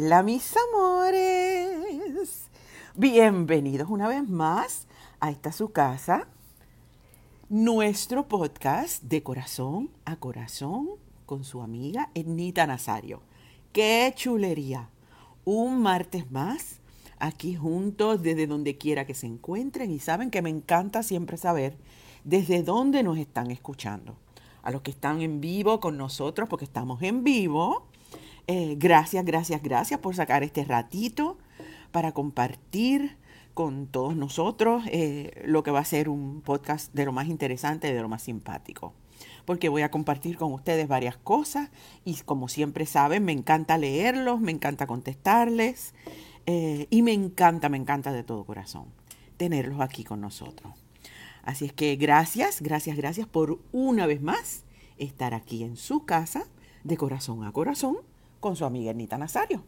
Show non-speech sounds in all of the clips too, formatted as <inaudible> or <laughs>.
Hola mis amores. Bienvenidos una vez más a esta su casa, nuestro podcast de corazón a corazón con su amiga Ednita Nazario. ¡Qué chulería! Un martes más aquí juntos desde donde quiera que se encuentren y saben que me encanta siempre saber desde dónde nos están escuchando. A los que están en vivo con nosotros, porque estamos en vivo, eh, gracias, gracias, gracias por sacar este ratito para compartir con todos nosotros eh, lo que va a ser un podcast de lo más interesante y de lo más simpático. Porque voy a compartir con ustedes varias cosas y como siempre saben, me encanta leerlos, me encanta contestarles eh, y me encanta, me encanta de todo corazón tenerlos aquí con nosotros. Así es que gracias, gracias, gracias por una vez más estar aquí en su casa de corazón a corazón con su amiga Anita Nazario.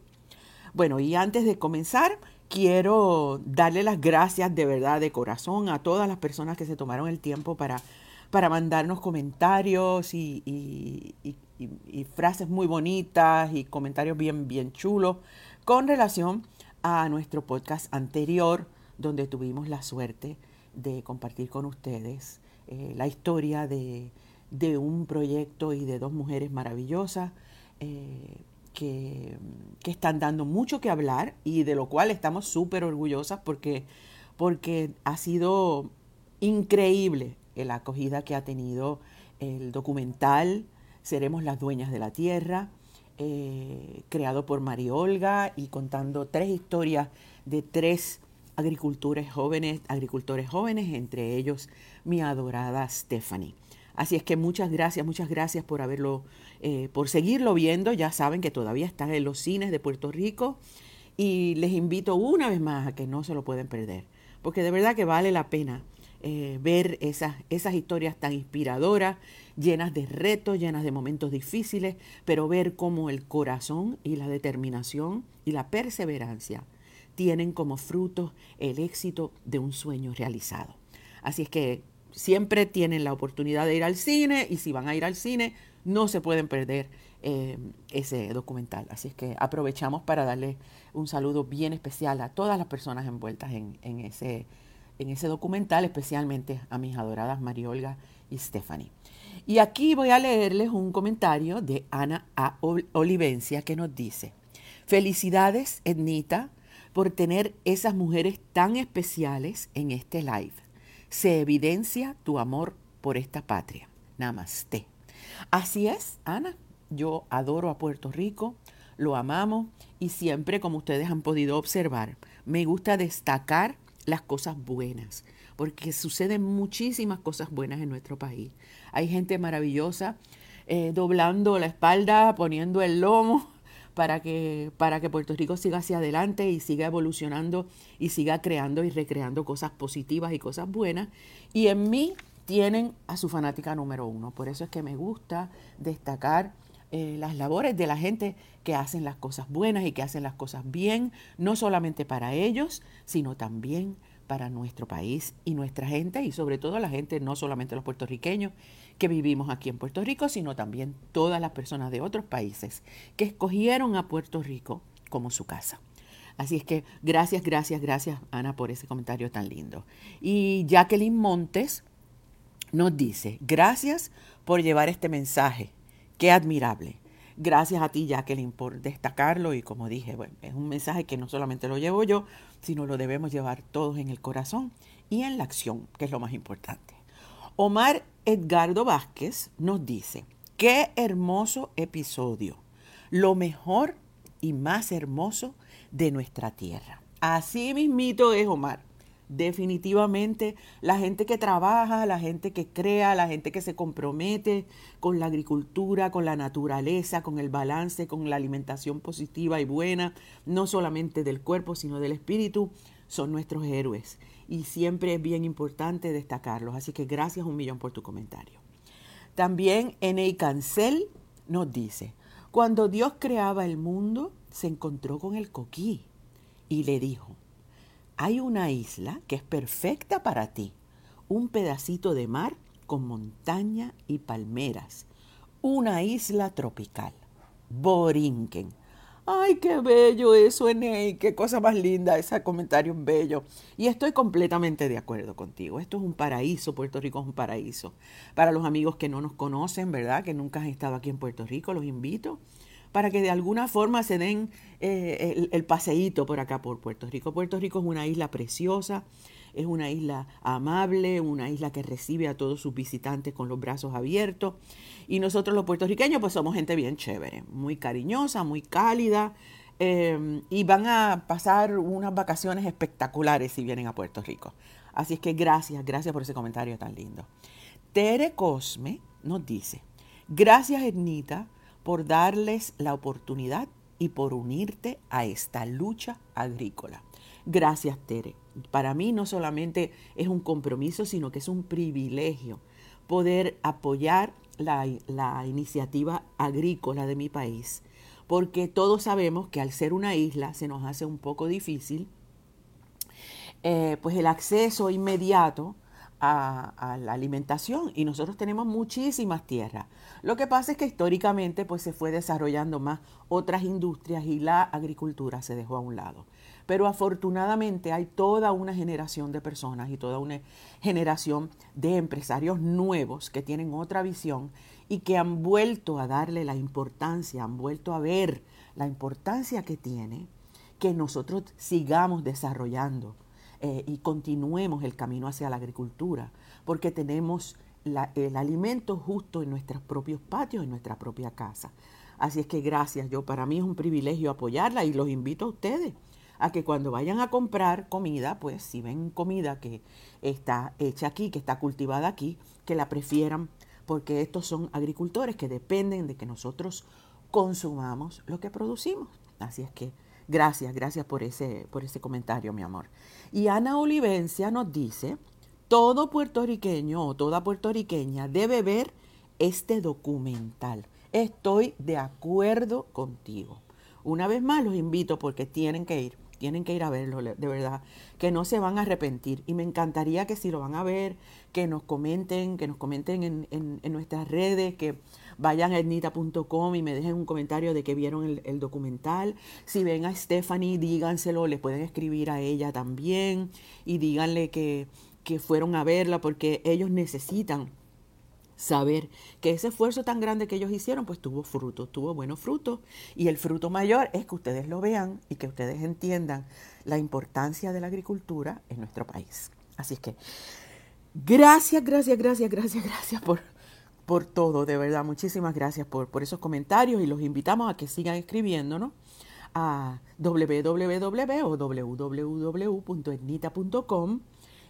Bueno, y antes de comenzar, quiero darle las gracias de verdad, de corazón, a todas las personas que se tomaron el tiempo para, para mandarnos comentarios y, frases muy bonitas y comentarios bien, bien chulos con relación a nuestro podcast anterior, donde tuvimos la suerte de compartir con ustedes eh, la historia de, de, un proyecto y de dos mujeres maravillosas. Eh, que, están dando mucho que hablar y de lo cual estamos súper orgullosas porque, porque ha sido increíble la acogida que ha tenido el documental Seremos las dueñas de la tierra, eh, creado por María Olga y contando tres historias de tres agricultores jóvenes, agricultores jóvenes, entre ellos mi adorada Stephanie. Así es que muchas gracias, muchas gracias por haberlo, eh, por seguirlo viendo. Ya saben que todavía están en los cines de Puerto Rico y les invito una vez más a que no se lo pueden perder, porque de verdad que vale la pena eh, ver esas, esas historias tan inspiradoras, llenas de retos, llenas de momentos difíciles, pero ver cómo el corazón y la determinación y la perseverancia tienen como fruto el éxito de un sueño realizado. Así es que siempre tienen la oportunidad de ir al cine y si van a ir al cine no se pueden perder eh, ese documental. Así es que aprovechamos para darle un saludo bien especial a todas las personas envueltas en, ese, en ese documental, especialmente a mis adoradas María Olga y Stephanie. Y aquí voy a leerles un comentario de Ana A. Olivencia que nos dice, felicidades, Ednita, por tener esas mujeres tan especiales en este live se evidencia tu amor por esta patria. Namaste. Así es, Ana. Yo adoro a Puerto Rico, lo amamos y siempre, como ustedes han podido observar, me gusta destacar las cosas buenas, porque suceden muchísimas cosas buenas en nuestro país. Hay gente maravillosa eh, doblando la espalda, poniendo el lomo <laughs> para que, para que Puerto Rico siga hacia adelante y siga evolucionando y siga creando y recreando cosas positivas y cosas buenas. Y en mí tienen a su fanática número uno. Por eso es que me gusta destacar eh, las labores de la gente que hacen las cosas buenas y que hacen las cosas bien, no solamente para ellos, sino también para nuestro país y nuestra gente y sobre todo la gente, no solamente los puertorriqueños que vivimos aquí en Puerto Rico, sino también todas las personas de otros países que escogieron a Puerto Rico como su casa. Así es que gracias, gracias, gracias Ana por ese comentario tan lindo. Y Jacqueline Montes nos dice, gracias por llevar este mensaje, qué admirable. Gracias a ti, Jacqueline, por destacarlo y como dije, bueno, es un mensaje que no solamente lo llevo yo, sino lo debemos llevar todos en el corazón y en la acción, que es lo más importante. Omar Edgardo Vázquez nos dice, qué hermoso episodio, lo mejor y más hermoso de nuestra tierra. Así mismito es Omar definitivamente la gente que trabaja, la gente que crea, la gente que se compromete con la agricultura, con la naturaleza, con el balance, con la alimentación positiva y buena, no solamente del cuerpo, sino del espíritu, son nuestros héroes. Y siempre es bien importante destacarlos. Así que gracias un millón por tu comentario. También N.A. Cancel nos dice, cuando Dios creaba el mundo, se encontró con el coquí y le dijo, hay una isla que es perfecta para ti, un pedacito de mar con montaña y palmeras, una isla tropical, Borinquen. Ay, qué bello eso, Enei, qué cosa más linda, ese comentario bello. Y estoy completamente de acuerdo contigo. Esto es un paraíso, Puerto Rico es un paraíso. Para los amigos que no nos conocen, ¿verdad? Que nunca han estado aquí en Puerto Rico, los invito para que de alguna forma se den eh, el, paseíto por acá por Puerto Rico. Puerto Rico es una isla preciosa, es una isla amable, una isla que recibe a todos sus visitantes con los brazos abiertos. Y nosotros los puertorriqueños pues somos gente bien chévere, muy cariñosa, muy cálida. Eh, y van a pasar unas vacaciones espectaculares si vienen a Puerto Rico. Así es que gracias, gracias por ese comentario tan lindo. Tere Cosme nos dice, gracias Ernita por darles la oportunidad y por unirte a esta lucha agrícola. Gracias, Tere. Para mí no solamente es un compromiso, sino que es un privilegio poder apoyar la, iniciativa agrícola de mi país, porque todos sabemos que al ser una isla se nos hace un poco difícil eh, pues el acceso inmediato a, la alimentación y nosotros tenemos muchísimas tierras. Lo que pasa es que históricamente pues se fue desarrollando más otras industrias y la agricultura se dejó a un lado. Pero afortunadamente hay toda una generación de personas y toda una generación de empresarios nuevos que tienen otra visión y que han vuelto a darle la importancia, han vuelto a ver la importancia que tiene que nosotros sigamos desarrollando eh, y continuemos el camino hacia la agricultura, porque tenemos el alimento justo en nuestros propios patios, en nuestra propia casa. Así es que gracias, yo para mí es un privilegio apoyarla y los invito a ustedes a que cuando vayan a comprar comida, pues si ven comida que está hecha aquí, que está cultivada aquí, que la prefieran, porque estos son agricultores que dependen de que nosotros consumamos lo que producimos. Así es que Gracias, gracias por ese, por ese comentario, mi amor. Y Ana Olivencia nos dice, todo puertorriqueño o toda puertorriqueña debe ver este documental. Estoy de acuerdo contigo. Una vez más los invito porque tienen que ir, tienen que ir a verlo, de verdad, que no se van a arrepentir. Y me encantaría que si lo van a ver, que nos comenten, que nos comenten en, en, en nuestras redes, que vayan a etnita.com y me dejen un comentario de que vieron el, el, documental. Si ven a Stephanie, díganselo, les pueden escribir a ella también y díganle que, que fueron a verla porque ellos necesitan saber que ese esfuerzo tan grande que ellos hicieron, pues tuvo fruto, tuvo buenos frutos. Y el fruto mayor es que ustedes lo vean y que ustedes entiendan la importancia de la agricultura en nuestro país. Así es que gracias, gracias, gracias, gracias, gracias por por todo, de verdad. Muchísimas gracias por, por esos comentarios y los invitamos a que sigan escribiéndonos a www.etnita.com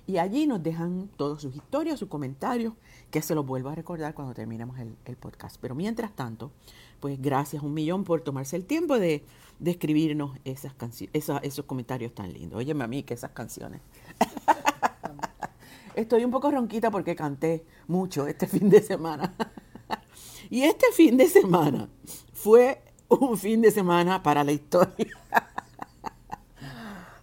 y allí nos dejan todas sus historias, sus comentarios, que se los vuelvo a recordar cuando terminemos el, podcast. Pero mientras tanto, pues gracias un millón por tomarse el tiempo de, de escribirnos esas esos, esos comentarios tan lindos. Óyeme a mí que esas canciones. <laughs> Estoy un poco ronquita porque canté mucho este fin de semana. <laughs> y este fin de semana fue un fin de semana para la historia.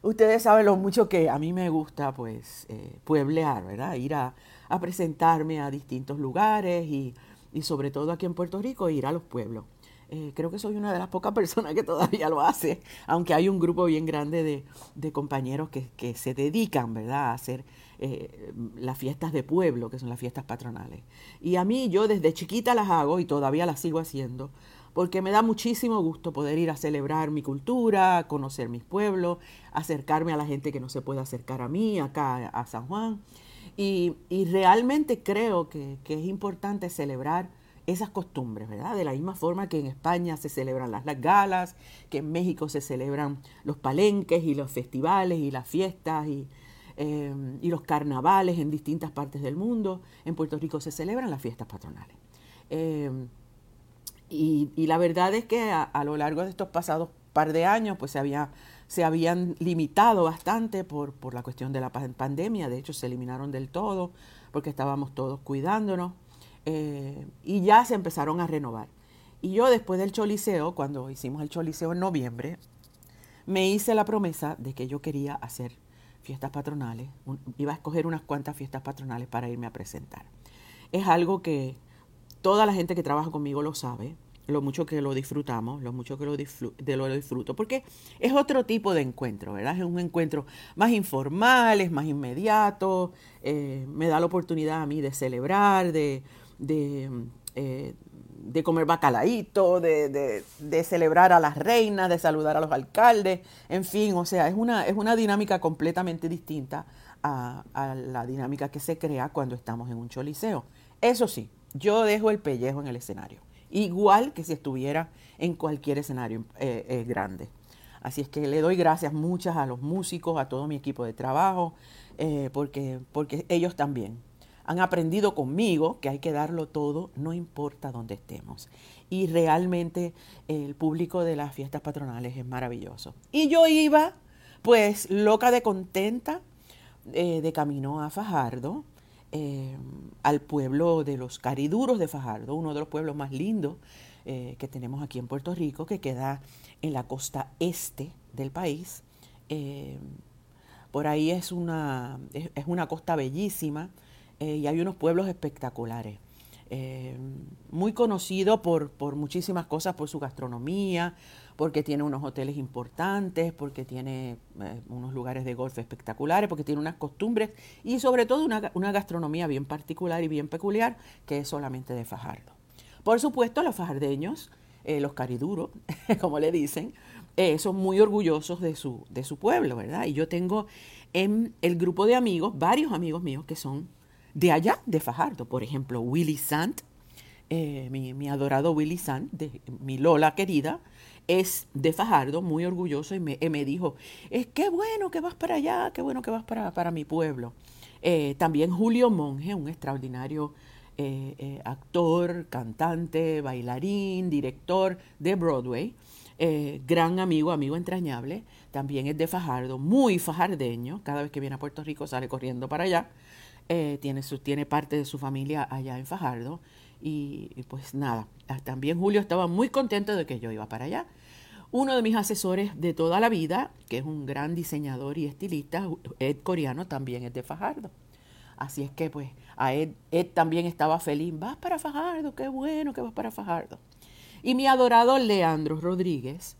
Ustedes saben lo mucho que a mí me gusta, pues, eh, pueblear, ¿verdad? Ir a, presentarme a distintos lugares y, y, sobre todo aquí en Puerto Rico, ir a los pueblos. Eh, creo que soy una de las pocas <laughs> personas que todavía lo hace, aunque hay un grupo bien grande de, de compañeros que, que, se dedican, ¿verdad?, a hacer eh, las fiestas de pueblo, que son las fiestas patronales. Y a mí yo desde chiquita las hago y todavía las sigo haciendo, porque me da muchísimo gusto poder ir a celebrar mi cultura, conocer mis pueblos, acercarme a la gente que no se puede acercar a mí, acá a San Juan. Y, y realmente creo que, que, es importante celebrar esas costumbres, ¿verdad? De la misma forma que en España se celebran las, las galas, que en México se celebran los palenques y los festivales y las fiestas y, eh, y los carnavales en distintas partes del mundo. En Puerto Rico se celebran las fiestas patronales. Eh, y, la verdad es que a, lo largo de estos pasados par de años, pues se, había, se habían limitado bastante por, por la cuestión de la pandemia. De hecho, se eliminaron del todo porque estábamos todos cuidándonos. Eh, y ya se empezaron a renovar. Y yo después del Choliseo, cuando hicimos el Choliseo en noviembre, me hice la promesa de que yo quería hacer fiestas patronales, iba a escoger unas cuantas fiestas patronales para irme a presentar. Es algo que toda la gente que trabaja conmigo lo sabe. lo mucho que lo disfrutamos, lo mucho que lo, de lo disfruto, porque es otro tipo de encuentro, ¿verdad? Es un encuentro más informal, es más inmediato, eh, me da la oportunidad a mí de celebrar, de, de, eh, de comer bacalaíto, de, de, celebrar a las reinas, de saludar a los alcaldes, en fin, o sea, es una, es una dinámica completamente distinta a, a la dinámica que se crea cuando estamos en un choliseo. Eso sí, yo dejo el pellejo en el escenario, igual que si estuviera en cualquier escenario eh, eh, grande. Así es que le doy gracias muchas a los músicos, a todo mi equipo de trabajo, eh, porque, porque ellos también han aprendido conmigo que hay que darlo todo, no importa dónde estemos. Y realmente el público de las fiestas patronales es maravilloso. Y yo iba, pues, loca de contenta, de camino a Fajardo, eh, al pueblo de los Cariduros de Fajardo, uno de los pueblos más lindos eh, que tenemos aquí en Puerto Rico, que queda en la costa este del país. Eh, por ahí es una, es, una costa bellísima y hay unos pueblos espectaculares. muy conocido por, por muchísimas cosas, por su gastronomía, porque tiene unos hoteles importantes, porque tiene eh, unos lugares de golf espectaculares, porque tiene unas costumbres y sobre todo una, gastronomía bien particular y bien peculiar que es solamente de Fajardo. Por supuesto, los fajardeños, eh, los cariduros, <laughs> como le dicen, eh, son muy orgullosos de su, pueblo, ¿verdad? Y yo tengo en el grupo de amigos, varios amigos míos que son de allá, de Fajardo. Por ejemplo, Willy Sant, mi, mi, adorado Willy Sant, de mi Lola querida, es de Fajardo, muy orgulloso, y me, dijo, es qué bueno que vas para allá, qué bueno que vas para, para mi pueblo. Eh, también Julio Monge, un extraordinario eh, eh, actor, cantante, bailarín, director de Broadway, gran amigo, amigo entrañable, también es de Fajardo, muy fajardeño, cada vez que viene a Puerto Rico sale corriendo para allá, tiene, tiene parte de su familia allá en Fajardo, y, y pues nada, también Julio estaba muy contento de que yo iba para allá uno de mis asesores de toda la vida, que es un gran diseñador y estilista, Ed Coreano, también es de Fajardo. Así es que pues a Ed, Ed también estaba feliz, vas para Fajardo, qué bueno que vas para Fajardo. Y mi adorado Leandro Rodríguez,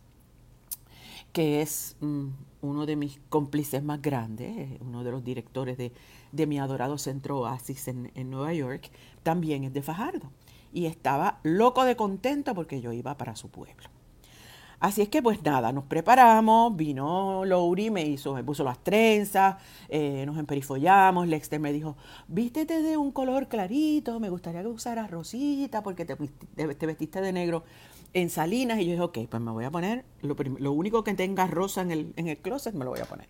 que es mm, uno de mis cómplices más grandes, uno de los directores de, de mi adorado Centro Oasis en, en, Nueva York, también es de Fajardo. Y estaba loco de contento porque yo iba para su pueblo. Así es que pues nada, nos preparamos, vino Lowry, me hizo, me puso las trenzas, eh, nos emperifollamos, Lexter me dijo, vístete de un color clarito, me gustaría que usaras rosita porque te, te vestiste de negro en Salinas y yo dije, ok, pues me voy a poner, lo, único que tenga rosa en el, en el closet me lo voy a poner.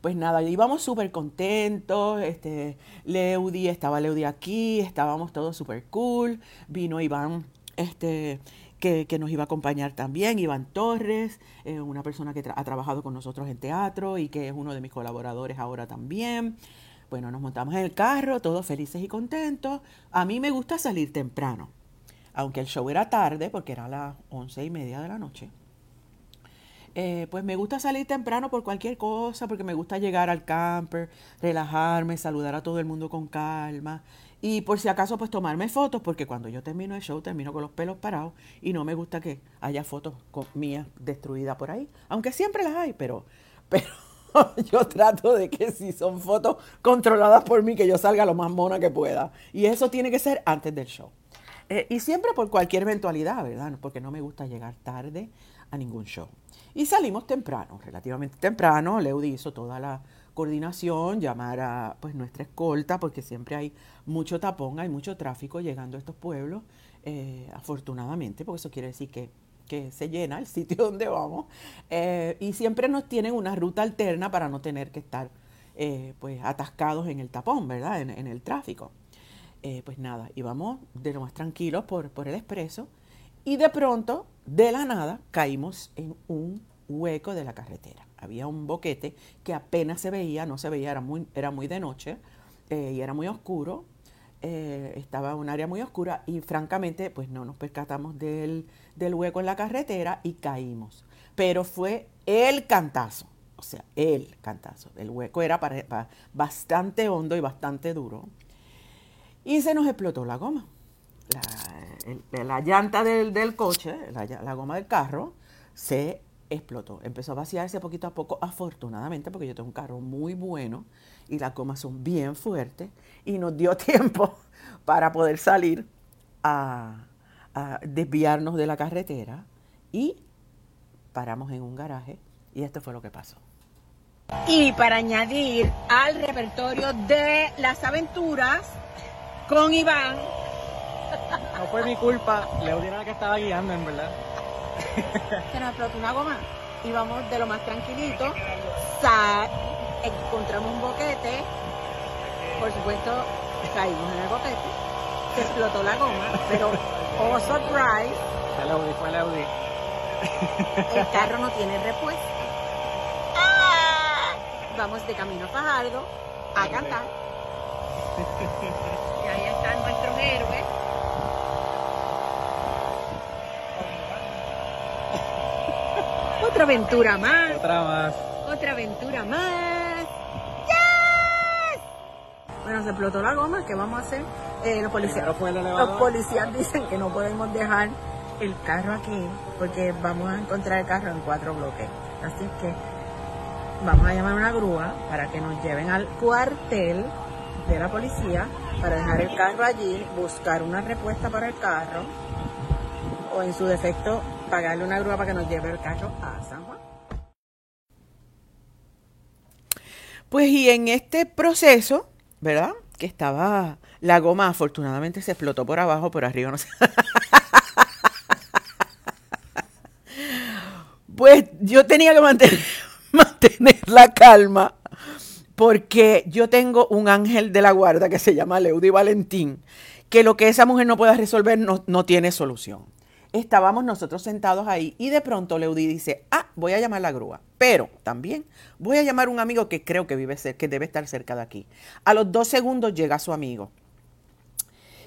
Pues nada, íbamos súper contentos, este, Leudi, estaba Leudi aquí, estábamos todos súper cool, vino Iván, este, que, nos iba a acompañar también, Iván Torres, eh, una persona que ha trabajado con nosotros en teatro y que es uno de mis colaboradores ahora también. Bueno, nos montamos en el carro, todos felices y contentos. A mí me gusta salir temprano, aunque el show era tarde, porque era las once y media de la noche. Eh, pues me gusta salir temprano por cualquier cosa, porque me gusta llegar al camper, relajarme, saludar a todo el mundo con calma y por si acaso, pues tomarme fotos, porque cuando yo termino el show, termino con los pelos parados y no me gusta que haya fotos mías destruidas por ahí. Aunque siempre las hay, pero, <laughs> pero yo trato de que si son fotos controladas por mí, que yo salga lo más mona que pueda. Y eso tiene que ser antes del show. Eh, y siempre por cualquier eventualidad, ¿verdad? Porque no me gusta llegar tarde a ningún show. Y salimos temprano, relativamente temprano. Leudi hizo toda la coordinación, llamar a pues, nuestra escolta, porque siempre hay mucho tapón, hay mucho tráfico llegando a estos pueblos, eh, afortunadamente, porque eso quiere decir que, se llena el sitio <laughs> donde vamos, eh, y siempre nos tienen una ruta alterna para no tener que estar eh, pues, atascados en el tapón, ¿verdad? En, el tráfico. pues nada, íbamos de lo más tranquilos por, por el expreso, y de pronto, de la nada, caímos en un hueco de la carretera había un boquete que apenas se veía, no se veía, era muy, era muy de noche eh, y era muy oscuro. Eh, estaba un área muy oscura y francamente pues no nos percatamos del, hueco en la carretera y caímos. Pero fue el cantazo, o sea, el cantazo. El hueco era bastante hondo y bastante duro. Y se nos explotó la goma. la, llanta del, coche, la, la, goma del carro, se explotó. Empezó a vaciarse poquito a poco, afortunadamente, porque yo tengo un carro muy bueno y las gomas son bien fuertes, y nos dio <laughs> tiempo para poder salir a, a desviarnos de la carretera y paramos en un garaje y esto fue lo que pasó. Y para añadir al repertorio de las aventuras con Iván. No fue mi culpa, le era la que estaba guiando, en verdad. <laughs> Se nos explotó una goma. Íbamos de lo más tranquilito. encontramos un boquete. Por supuesto, caímos en el boquete. Se explotó la goma, pero oh surprise. Fue el Audi, fue el Audi. El carro no tiene repuesto vamos de camino a Fajardo a cantar. y ahí están nuestros héroes. Otra aventura más. Otra más. Otra aventura más. ¡Yes! Bueno, se explotó la goma, ¿qué vamos a hacer? Eh, los, policías, los policías <laughs> dicen que no podemos dejar el carro aquí porque vamos a encontrar el carro en cuatro bloques. Así que vamos a llamar una grúa para que nos lleven al cuartel de la policía para dejar el carro allí, buscar una respuesta para el carro o en su defecto pagarle una grúa para que nos lleve el carro a San Juan. Pues y en este proceso, ¿verdad? Que estaba la goma, afortunadamente se explotó por abajo, por arriba no sé. <laughs> pues yo tenía que <laughs> mantener la calma porque yo tengo un ángel de la guarda que se llama Leudy Valentín, que lo que esa mujer no pueda resolver no, no tiene solución. Estábamos nosotros sentados ahí y de pronto Leudy dice, ah, voy a llamar la grúa, pero también voy a llamar a un amigo que creo que vive que debe estar cerca de aquí. A los dos segundos llega su amigo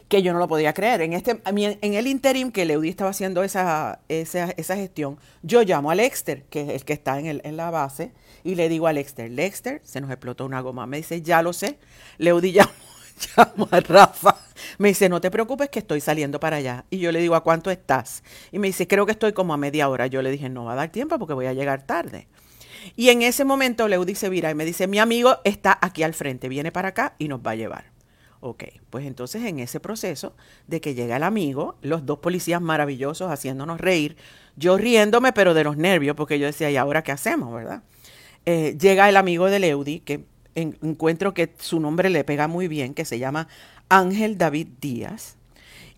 que yo no lo podía creer. En, este, en el interim que Leudi estaba haciendo esa, esa, gestión, yo llamo a Lexter, que es el que está en, en la base, y le digo a Lexter, Lexter, se nos explotó una goma. Me dice, ya lo sé. Leudi <laughs> llamó, <laughs> llamo a Rafa. Me dice, no te preocupes que estoy saliendo para allá. Y yo le digo, ¿a cuánto estás? Y me dice, creo que estoy como a media hora. Yo le dije, no va a dar tiempo porque voy a llegar tarde. Y en ese momento Leudi se vira y me dice, mi amigo está aquí al frente, viene para acá y nos va a llevar. Ok, pues entonces en ese proceso de que llega el amigo, los dos policías maravillosos haciéndonos reír, yo riéndome pero de los nervios, porque yo decía, ¿y ahora qué hacemos, verdad? Eh, llega el amigo de Leudi, que encuentro que su nombre le pega muy bien, que se llama Ángel David Díaz,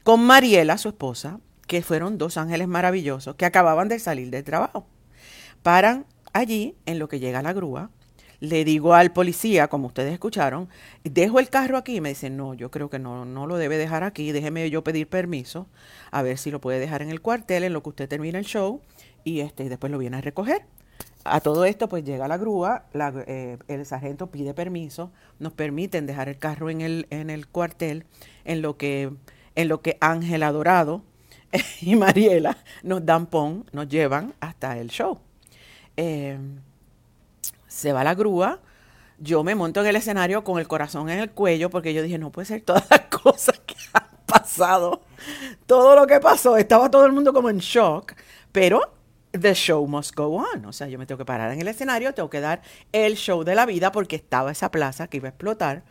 con Mariela, su esposa, que fueron dos ángeles maravillosos que acababan de salir del trabajo. Paran allí en lo que llega la grúa le digo al policía, como ustedes escucharon, dejo el carro aquí me dice, no, yo creo que no, no lo debe dejar aquí, déjeme yo pedir permiso, a ver si lo puede dejar en el cuartel en lo que usted termine el show y, este, y después lo viene a recoger. A todo esto, pues llega la grúa, eh, el sargento pide permiso, nos permiten dejar el carro en el, en el cuartel, en lo que, en lo que Ángel Adorado <laughs> y Mariela nos dan pon, nos llevan hasta el show. Eh, se va la grúa, yo me monto en el escenario con el corazón en el cuello porque yo dije, no puede ser todas las <laughs> cosas que han pasado, todo lo que pasó, estaba todo el mundo como en shock, pero the show must go on, o sea, yo me tengo que parar en el escenario, tengo que dar el show de la vida porque estaba esa plaza que iba a explotar.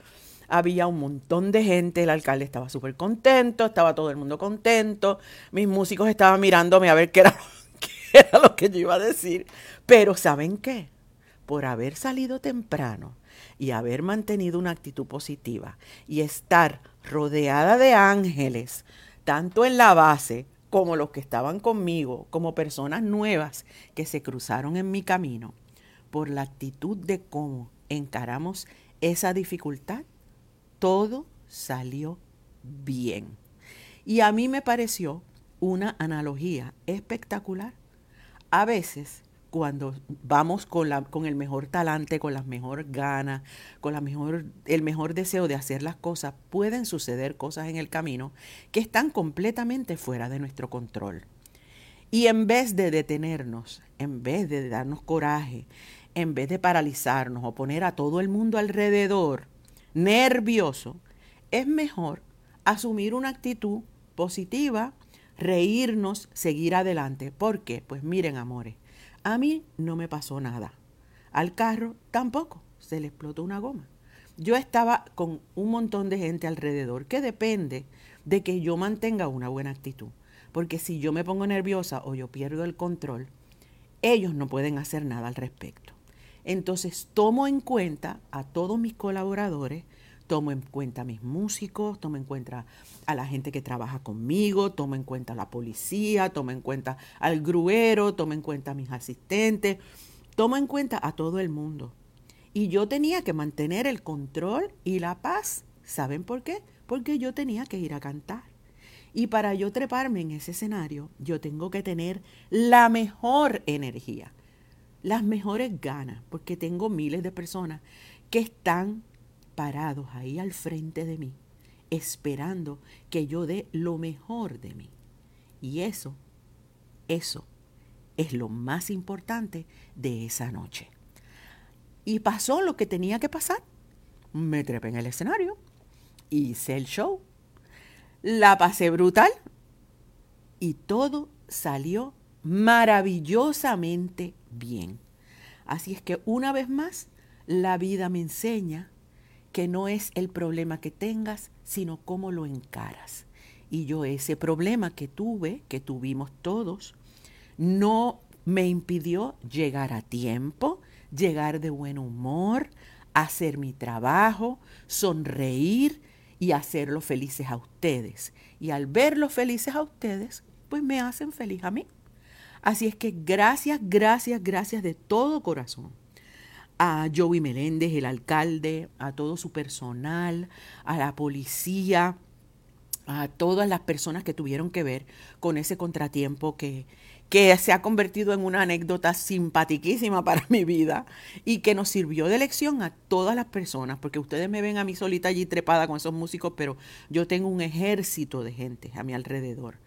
Había un montón de gente, el alcalde estaba súper contento, estaba todo el mundo contento, mis músicos estaban mirándome a ver qué era, <laughs> qué era lo que yo iba a decir, pero ¿saben qué? por haber salido temprano y haber mantenido una actitud positiva y estar rodeada de ángeles, tanto en la base como los que estaban conmigo, como personas nuevas que se cruzaron en mi camino, por la actitud de cómo encaramos esa dificultad, todo salió bien. Y a mí me pareció una analogía espectacular. A veces cuando vamos con, la, con el mejor talante, con las mejor ganas, con la mejor, el mejor deseo de hacer las cosas, pueden suceder cosas en el camino que están completamente fuera de nuestro control. Y en vez de detenernos, en vez de darnos coraje, en vez de paralizarnos o poner a todo el mundo alrededor nervioso, es mejor asumir una actitud positiva, reírnos, seguir adelante. ¿Por qué? Pues miren, amores, a mí no me pasó nada. Al carro tampoco, se le explotó una goma. Yo estaba con un montón de gente alrededor, que depende de que yo mantenga una buena actitud. Porque si yo me pongo nerviosa o yo pierdo el control, ellos no pueden hacer nada al respecto. Entonces tomo en cuenta a todos mis colaboradores, tomo en cuenta a mis músicos, tomo en cuenta a la gente que trabaja conmigo, tomo en cuenta a la policía, tomo en cuenta al gruero, tomo en cuenta a mis asistentes, tomo en cuenta a todo el mundo. Y yo tenía que mantener el control y la paz. ¿Saben por qué? Porque yo tenía que ir a cantar. Y para yo treparme en ese escenario, yo tengo que tener la mejor energía, las mejores ganas, porque tengo miles de personas que están parados ahí al frente de mí, esperando que yo dé lo mejor de mí. Y eso, eso es lo más importante de esa noche. Y pasó lo que tenía que pasar. Me trepé en el escenario, hice el show, la pasé brutal y todo salió maravillosamente bien. Así es que una vez más, la vida me enseña que no es el problema que tengas, sino cómo lo encaras. Y yo ese problema que tuve, que tuvimos todos, no me impidió llegar a tiempo, llegar de buen humor, hacer mi trabajo, sonreír y hacerlos felices a ustedes. Y al verlos felices a ustedes, pues me hacen feliz a mí. Así es que gracias, gracias, gracias de todo corazón a Joey Meléndez, el alcalde, a todo su personal, a la policía, a todas las personas que tuvieron que ver con ese contratiempo que, que se ha convertido en una anécdota simpaticísima para mi vida y que nos sirvió de lección a todas las personas, porque ustedes me ven a mí solita allí trepada con esos músicos, pero yo tengo un ejército de gente a mi alrededor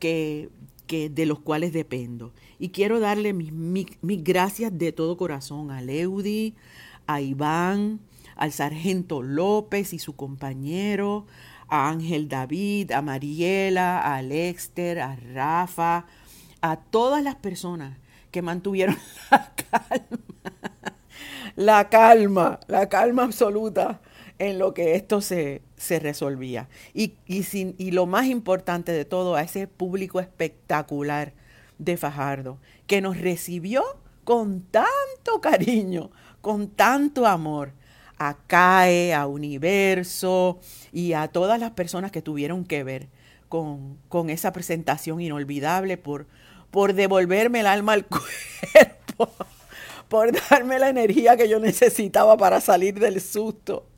que, de los cuales dependo. Y quiero darle mis, mis, gracias de todo corazón a Leudi, a Iván, al sargento López y su compañero, a Ángel David, a Mariela, a Alexter, a Rafa, a todas las personas que mantuvieron <laughs> la calma, la calma, la calma absoluta en lo que esto se, resolvía. Y, sin, y lo más importante de todo, a ese público espectacular de Fajardo, que nos recibió con tanto cariño, con tanto amor, a CAE, a Universo y a todas las personas que tuvieron que ver con, con esa presentación inolvidable por, por devolverme el alma al <laughs> cuerpo, por darme la energía que yo necesitaba para salir del susto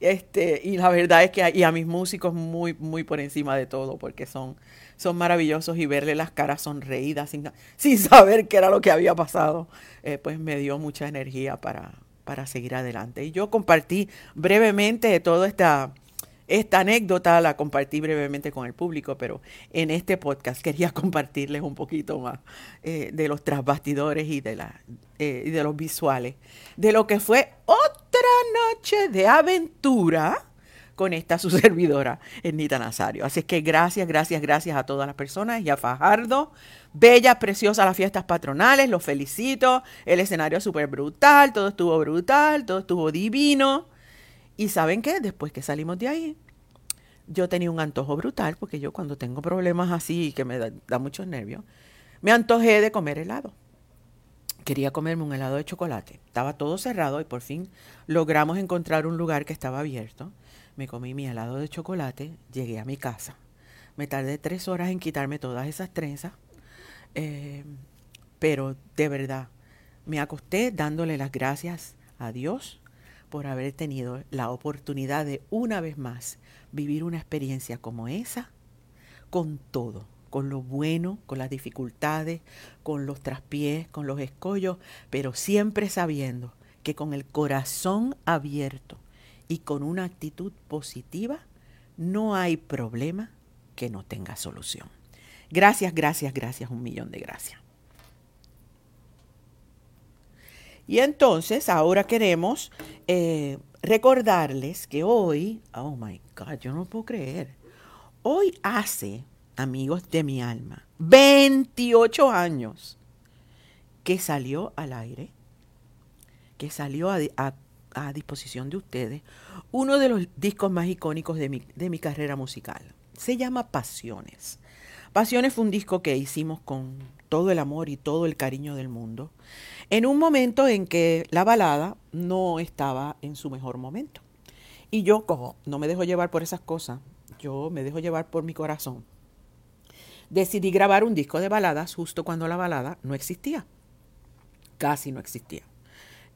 este, y la verdad es que y a mis músicos muy, muy por encima de todo, porque son, son maravillosos y verle las caras sonreídas sin, sin saber qué era lo que había pasado, eh, pues me dio mucha energía para, para seguir adelante. Y yo compartí brevemente toda esta, esta anécdota, la compartí brevemente con el público, pero en este podcast quería <laughs> compartirles un poquito más eh, de los trasbastidores y de, la, eh, y de los visuales, de lo que fue noche de aventura con esta su <laughs> servidora, Ernita Nazario. Así que gracias, gracias, gracias a todas las personas y a Fajardo. Bella, preciosa las fiestas patronales, los felicito. El escenario súper brutal, todo estuvo brutal, todo estuvo divino. Y ¿saben qué? Después que salimos de ahí, yo tenía un antojo brutal, porque yo cuando tengo problemas así que me da, da muchos nervios, me antojé de comer helado quería comerme un helado de chocolate. Estaba todo cerrado y por fin logramos encontrar un lugar que estaba abierto. Me comí mi helado de chocolate, llegué a mi casa. Me tardé tres horas en quitarme todas esas trenzas, eh, pero de verdad me acosté dándole las gracias a Dios por haber tenido la oportunidad de una vez más vivir una experiencia como esa con todo con lo bueno, con las dificultades, con los traspiés, con los escollos, pero siempre sabiendo que con el corazón abierto y con una actitud positiva, no hay problema que no tenga solución. Gracias, gracias, gracias, un millón de gracias. Y entonces ahora queremos eh, recordarles que hoy, oh my God, yo no puedo creer, Hoy hace, amigos de mi alma, 28 años que salió al aire, que salió a, disposición de ustedes uno de los discos más icónicos de mi, de mi carrera musical. Se llama Pasiones. Pasiones fue un disco que hicimos con todo el amor y todo el cariño del mundo, en un momento en que la balada no estaba en su mejor momento. Y yo, como no me dejo llevar por esas cosas, yo me dejo llevar por mi corazón, decidí grabar un disco de baladas justo cuando la balada no existía. Casi no existía.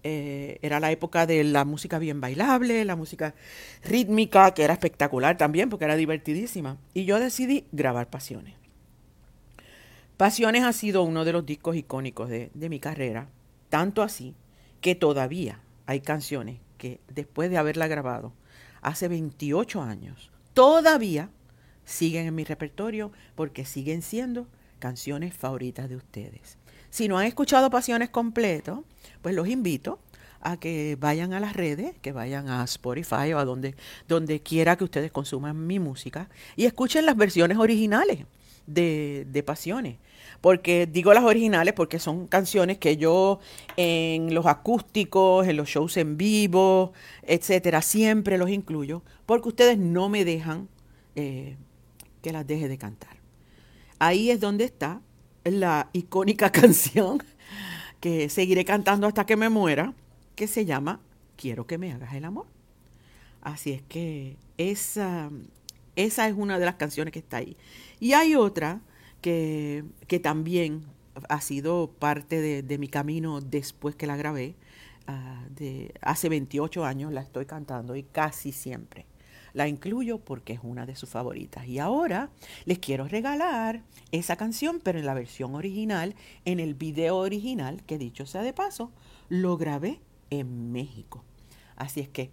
Eh, era la época de la música bien bailable, la música rítmica, que era espectacular también porque era divertidísima. Y yo decidí grabar Pasiones. Pasiones ha sido uno de los discos icónicos de, de mi carrera, tanto así que todavía hay canciones que después de haberla grabado hace 28 años, todavía siguen en mi repertorio porque siguen siendo canciones favoritas de ustedes. Si no han escuchado Pasiones completo, pues los invito a que vayan a las redes, que vayan a Spotify o a donde, donde quiera que ustedes consuman mi música y escuchen las versiones originales de, de Pasiones. Porque digo las originales porque son canciones que yo en los acústicos, en los shows en vivo, etcétera, siempre los incluyo porque ustedes no me dejan eh, que las deje de cantar. Ahí es donde está la icónica <laughs> canción que seguiré cantando hasta que me muera, que se llama Quiero que me hagas el amor. Así es que esa, esa es una de las canciones que está ahí. Y hay otra que, que también ha sido parte de, de, mi camino después que la grabé. Uh, de hace 28 años la estoy cantando y casi siempre la incluyo porque es una de sus favoritas. Y ahora les quiero regalar esa canción, pero en la versión original, en el video original, que dicho sea de paso, lo grabé en México. Así es que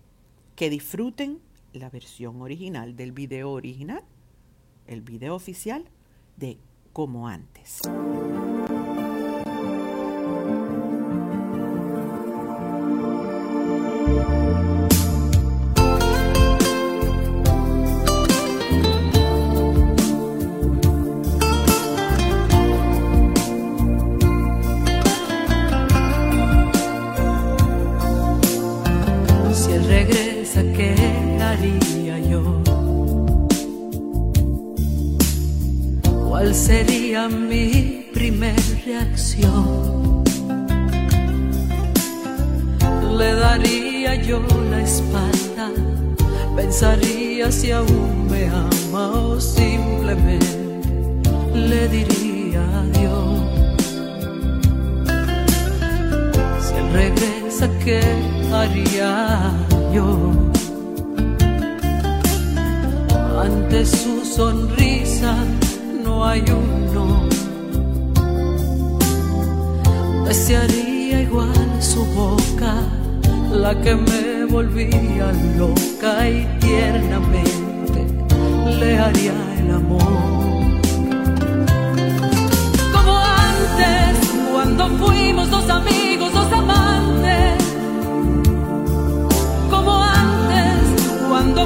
que disfruten la versión original del video original, el video oficial de Como antes. Sería mi primer reacción. Le daría yo la espalda, pensaría si aún me ama o simplemente le diría adiós. Si él regresa, ¿qué haría yo? Ante su sonrisa no hay uno. Desearía igual su boca, la que me volvía loca y tiernamente le haría el amor. Como antes, cuando fuimos dos amigos, dos amantes. Como antes, cuando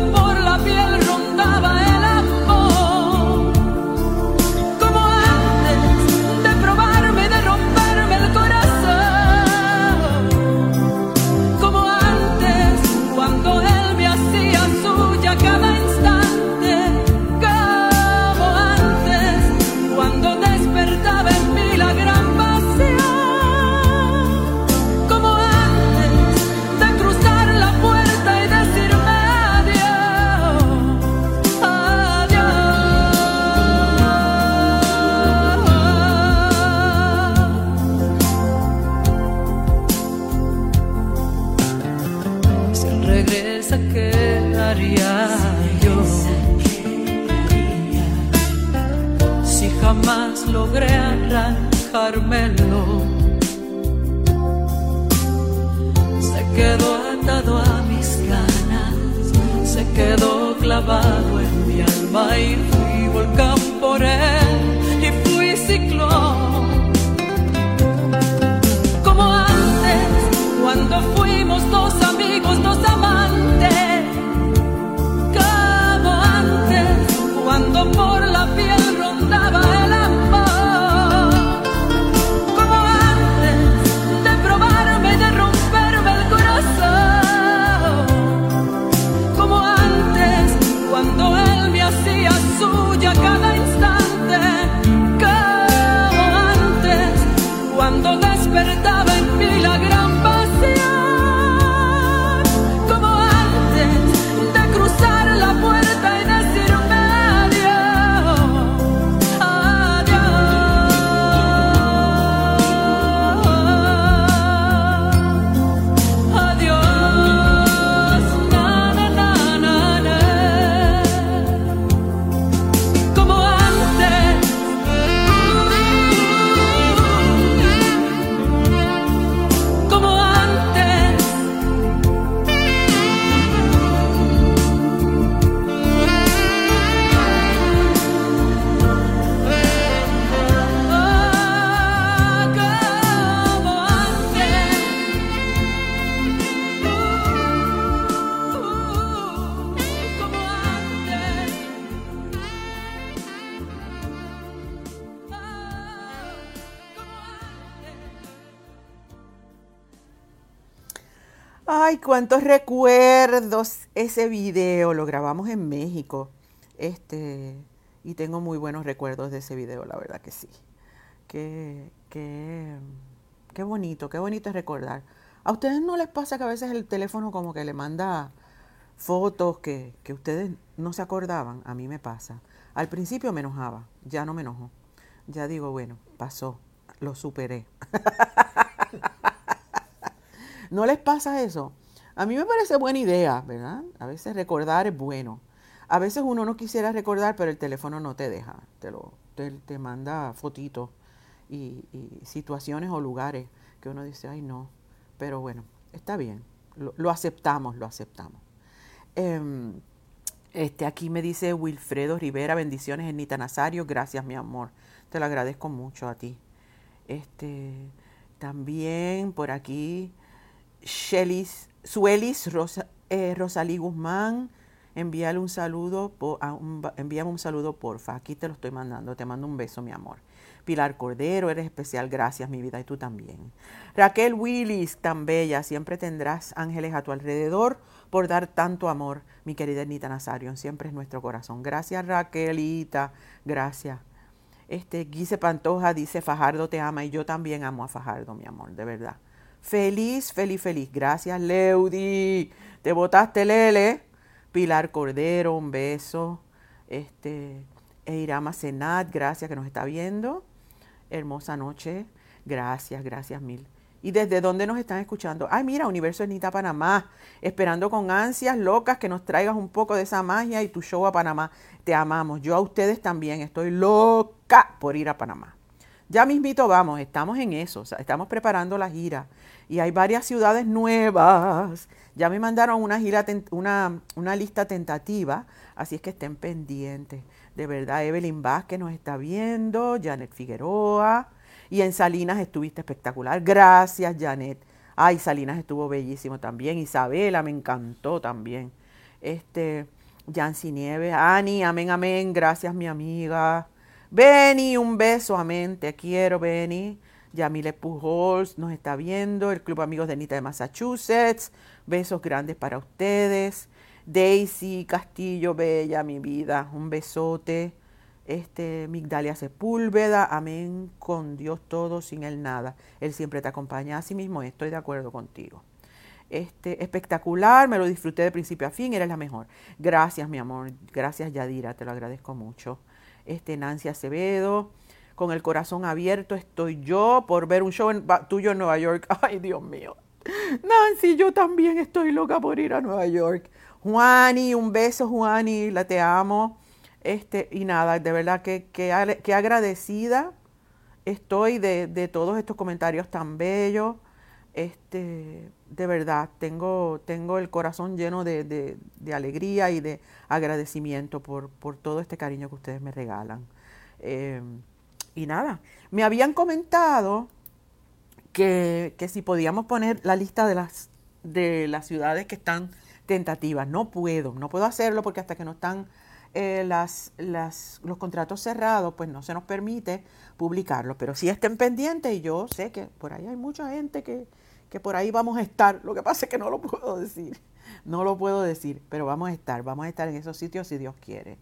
cuántos recuerdos ese video. Lo grabamos en México. Este, y tengo muy buenos recuerdos de ese video, la verdad que sí. Qué, qué, qué bonito, qué bonito es recordar. ¿A ustedes no les pasa que a veces el teléfono como que le manda fotos que, que ustedes no se acordaban? A mí me pasa. Al principio me enojaba, ya no me enojo. Ya digo, bueno, pasó, lo superé. <laughs> ¿No les pasa eso? A mí me parece buena idea, ¿verdad? A veces recordar es bueno. A veces uno no quisiera recordar, pero el teléfono no te deja. Te, lo, te, manda fotitos y, situaciones o lugares que uno dice, ay no. Pero bueno, está bien. Lo, aceptamos, lo aceptamos. Em, este, aquí me dice Wilfredo Rivera, bendiciones, Nita Nazario. Gracias, mi amor. Te lo agradezco mucho a ti. Este, también por aquí, Shelis, Suelis eh, Rosalí Guzmán, envíale un saludo, por, envíame un saludo porfa, aquí te lo estoy mandando, te mando un beso mi amor. Pilar Cordero, eres especial, gracias mi vida y tú también. Raquel Willis, tan bella, siempre tendrás ángeles a tu alrededor por dar tanto amor, mi querida Anita Nazario, siempre es nuestro corazón. Gracias Raquelita, gracias. Este, Guise Pantoja dice, Fajardo te ama y yo también amo a Fajardo, mi amor, de verdad. Feliz, feliz, feliz. Gracias, Leudi. Te botaste, Lele. Pilar Cordero, un beso. Este, Eirama Senat, gracias que nos está viendo. Hermosa noche. Gracias, gracias mil. ¿Y desde dónde nos están escuchando? Ay, mira, Universo Enita Panamá. Esperando con ansias locas que nos traigas un poco de esa magia y tu show a Panamá. Te amamos. Yo a ustedes también. Estoy loca por ir a Panamá. Ya mismito vamos, estamos en eso. estamos preparando la gira. Y hay varias ciudades nuevas. Ya me mandaron una, gira, una, una lista tentativa. Así es que estén pendientes. De verdad, Evelyn Vázquez nos está viendo. Janet Figueroa. Y en Salinas estuviste espectacular. Gracias, Janet. Ay, Salinas estuvo bellísimo también. Isabela me encantó también. Este, Yancy Nieves. Ani, amén, amén. Gracias, mi amiga. Benny, un beso, amén. Te quiero, Benny. Yamile Pujols nos está viendo. El Club Amigos de Anita de Massachusetts. Besos grandes para ustedes. Daisy Castillo, bella, mi vida. Un besote este, Migdalia Sepúlveda, amén, con Dios todo, sin Él nada. Él siempre te acompaña. Así mismo estoy de acuerdo contigo. Este, espectacular, me lo disfruté de principio a fin, eres la mejor. Gracias, mi amor. Gracias, Yadira, te lo agradezco mucho. Este, Nancy Acevedo, con el corazón abierto estoy yo por ver un show tuyo en Nueva York. <laughs> Ay, Dios mío. Nancy, yo también estoy loca por ir a Nueva York. Juani, un beso, Juani, la te amo. Este, y nada, de verdad que, que, agradecida estoy de, todos estos comentarios tan bellos. Este, de verdad, tengo, tengo el corazón lleno de, alegría y de agradecimiento por, todo este cariño que ustedes me regalan. Eh, y nada, me habían comentado que, que, si podíamos poner la lista de las, de las ciudades que están tentativas. No puedo, no puedo hacerlo porque hasta que no están eh, las, los contratos cerrados, pues no se nos permite publicarlos. Pero sí estén pendientes y yo sé que por ahí hay mucha gente que, que por ahí vamos a estar. Lo que pasa es que no lo <laughs> puedo decir. No lo puedo decir, pero vamos a estar. Vamos a estar en esos sitios si Dios quiere.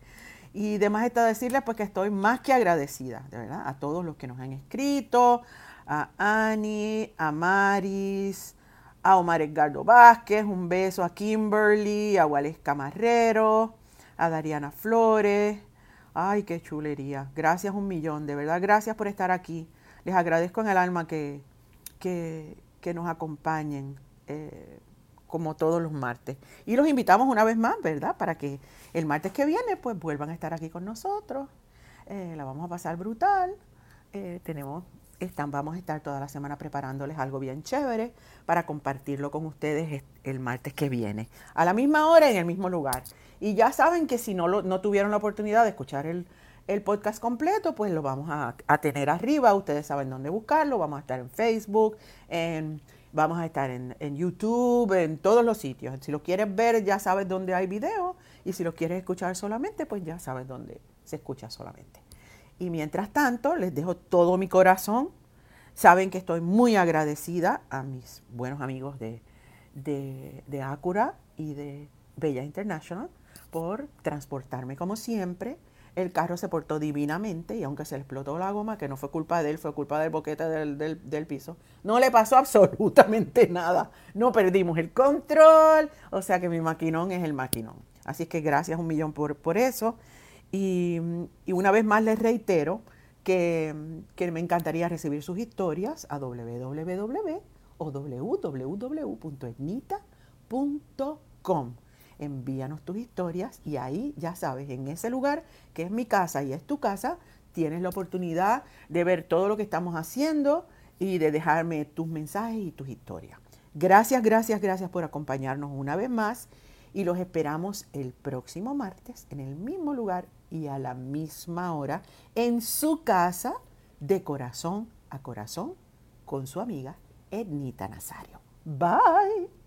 Y demás está decirles pues que estoy más que agradecida, de verdad, a todos los que nos han escrito, a Ani, a Maris, a Omar Edgardo Vázquez, un beso a Kimberly, a Wales Camarrero, a Dariana Flores. Ay, qué chulería. Gracias un millón, de verdad. Gracias por estar aquí. Les agradezco en el alma que, que, nos acompañen eh, como todos los martes. Y los invitamos una vez más, ¿verdad? Para que el martes que viene pues vuelvan a estar aquí con nosotros. Eh, la vamos a pasar brutal. Eh, tenemos están, vamos a estar toda la semana preparándoles algo bien chévere para compartirlo con ustedes el martes que viene, a la misma hora en el mismo lugar. Y ya saben que si no, no tuvieron la oportunidad de escuchar el, podcast completo, pues lo vamos a, tener arriba. Ustedes saben dónde buscarlo. Vamos a estar en Facebook, en, vamos a estar en, en, YouTube, en todos los sitios. Si lo quieres ver, ya sabes dónde hay video. Y si lo quieres escuchar solamente, pues ya sabes dónde se escucha solamente. Y mientras tanto, les dejo todo mi corazón. Saben que estoy muy agradecida a mis buenos amigos de, de, de Acura y de Bella International por transportarme como siempre. El carro se portó divinamente y aunque se le explotó la goma, que no fue culpa de él, fue culpa del boquete del, del- del piso, no le pasó <laughs> absolutamente nada. No perdimos el control, o sea que mi maquinón es el maquinón. Así que gracias un millón por, por eso. Y, y una vez más les reitero que, que me encantaría recibir sus historias a www o www.etnita.com. Envíanos tus historias y ahí ya sabes, en ese lugar que es mi casa y es tu casa, tienes la oportunidad de ver todo lo que estamos haciendo y de dejarme tus mensajes y tus historias. Gracias, gracias, gracias por acompañarnos una vez más y los esperamos el próximo martes en el mismo lugar y a la misma hora en su casa de corazón a corazón con su amiga Ednita Nazario. Bye.